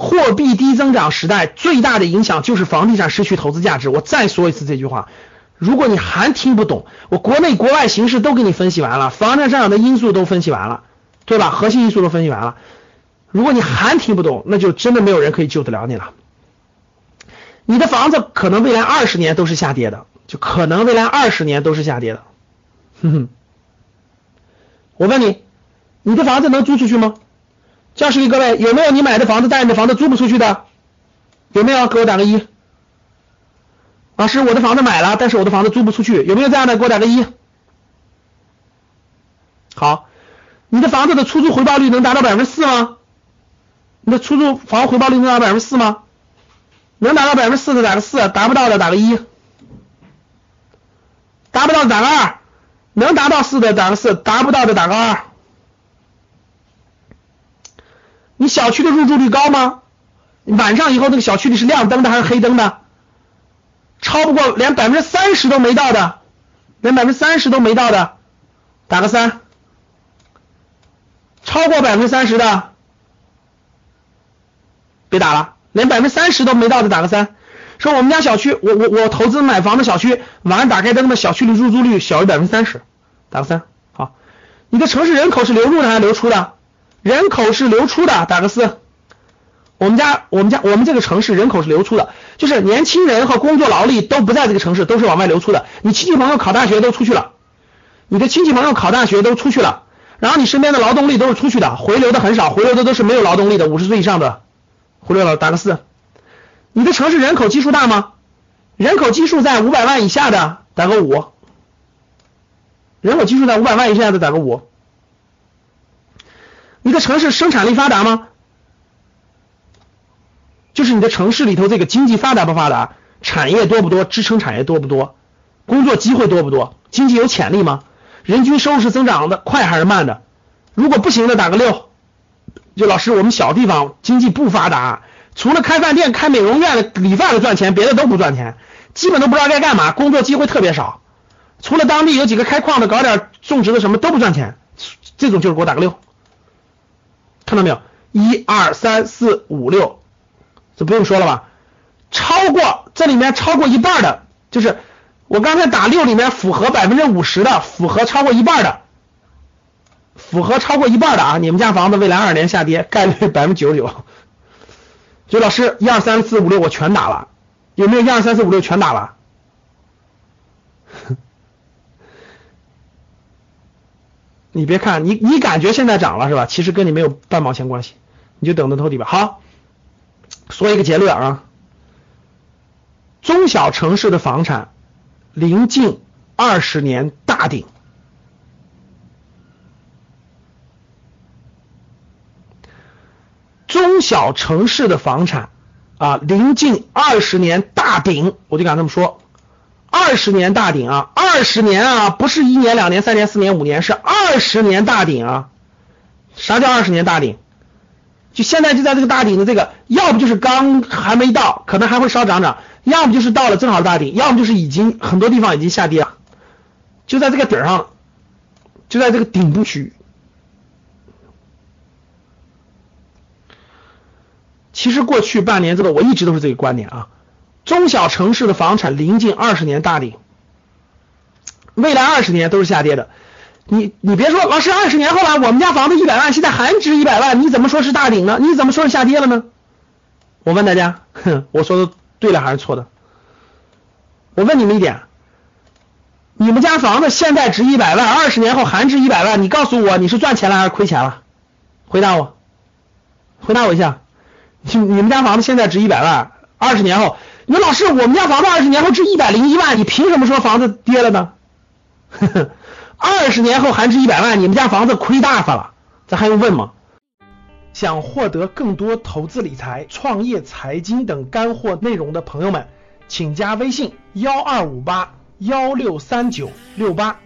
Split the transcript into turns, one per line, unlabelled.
货币低增长时代最大的影响就是房地产失去投资价值。我再说一次这句话，如果你还听不懂，我国内国外形势都给你分析完了，房产上涨的因素都分析完了，对吧？核心因素都分析完了。如果你还听不懂，那就真的没有人可以救得了你了。你的房子可能未来二十年都是下跌的，就可能未来二十年都是下跌的。哼哼，我问你，你的房子能租出去吗？教室里各位有没有你买的房子，但你的房子租不出去的？有没有？给我打个一。老师，我的房子买了，但是我的房子租不出去，有没有这样的？给我打个一。好，你的房子的出租回报率能达到百分之四吗？你的出租房回报率能达到百分之四吗？能达到百分之四的打个四，达不到的打个一。达不到的打个二，能达到四的打个四，达不到的打个二。你小区的入住率高吗？晚上以后那个小区里是亮灯的还是黑灯的？超不过连百分之三十都没到的，连百分之三十都没到的，打个三。超过百分之三十的，别打了，连百分之三十都没到的打个三。说我们家小区，我我我投资买房的小区，晚上打开灯的小区里入住率小于百分之三十，打个三。好，你的城市人口是流入的还是流出的？人口是流出的，打个四。我们家，我们家，我们这个城市人口是流出的，就是年轻人和工作劳力都不在这个城市，都是往外流出的。你亲戚朋友考大学都出去了，你的亲戚朋友考大学都出去了，然后你身边的劳动力都是出去的，回流的很少，回流的都是没有劳动力的，五十岁以上的忽略了，打个四。你的城市人口基数大吗？人口基数在五百万以下的，打个五。人口基数在五百万以下的，打个五。城市生产力发达吗？就是你的城市里头这个经济发达不发达，产业多不多，支撑产业多不多，工作机会多不多，经济有潜力吗？人均收入是增长的快还是慢的？如果不行的打个六。就老师，我们小地方经济不发达，除了开饭店、开美容院的、理发的赚钱，别的都不赚钱，基本都不知道该干嘛，工作机会特别少。除了当地有几个开矿的，搞点种植的什么都不赚钱，这种就是给我打个六。看到没有？一二三四五六，这不用说了吧？超过这里面超过一半的，就是我刚才打六里面符合百分之五十的，符合超过一半的，符合超过一半的啊！你们家房子未来二年下跌概率百分之九十九。就老师一二三四五六我全打了，有没有一二三四五六全打了？你别看你，你感觉现在涨了是吧？其实跟你没有半毛钱关系，你就等着偷底吧。好，说一个结论啊，中小城市的房产临近二十年大顶，中小城市的房产啊临近二十年大顶，我就敢这么说。二十年大顶啊，二十年啊，不是一年、两年、三年、四年、五年，是二十年大顶啊！啥叫二十年大顶？就现在就在这个大顶的这个，要不就是刚还没到，可能还会稍涨涨；要么就是到了正好大顶；要么就是已经很多地方已经下跌了，就在这个顶上，就在这个顶部区域。其实过去半年这个我一直都是这个观点啊。中小城市的房产临近二十年大顶，未来二十年都是下跌的。你你别说，老师二十年后了，我们家房子一百万，现在还值一百万，你怎么说是大顶呢？你怎么说是下跌了呢？我问大家，哼，我说的对了还是错的？我问你们一点，你们家房子现在值一百万，二十年后还值一百万，你告诉我你是赚钱了还是亏钱了？回答我，回答我一下，你你们家房子现在值一百万，二十年后？你说老师，我们家房子二十年后值一百零一万，你凭什么说房子跌了呢？二十年后还值一百万，你们家房子亏大发了，这还用问吗？想获得更多投资理财、创业、财经等干货内容的朋友们，请加微信幺二五八幺六三九六八。